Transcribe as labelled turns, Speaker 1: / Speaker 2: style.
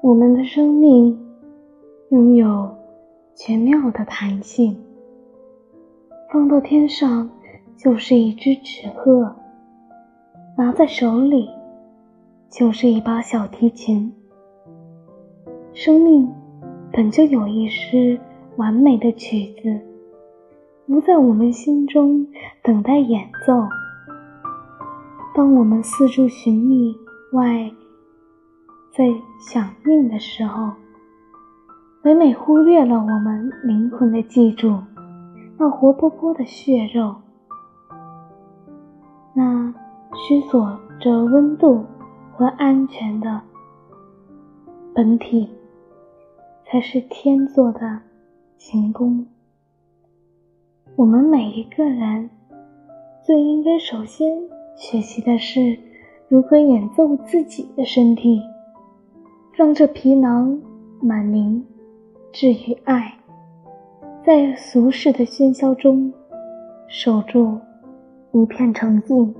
Speaker 1: 我们的生命拥有绝妙的弹性，放到天上就是一只纸鹤，拿在手里就是一把小提琴。生命本就有一诗完美的曲子，不在我们心中等待演奏。当我们四处寻觅外，在想念的时候，每每忽略了我们灵魂的记住，那活泼泼的血肉，那虚索着温度和安全的本体，才是天作的行宫。我们每一个人，最应该首先学习的是如何演奏自己的身体。让这皮囊满灵，至于爱，在俗世的喧嚣中，守住一片澄净。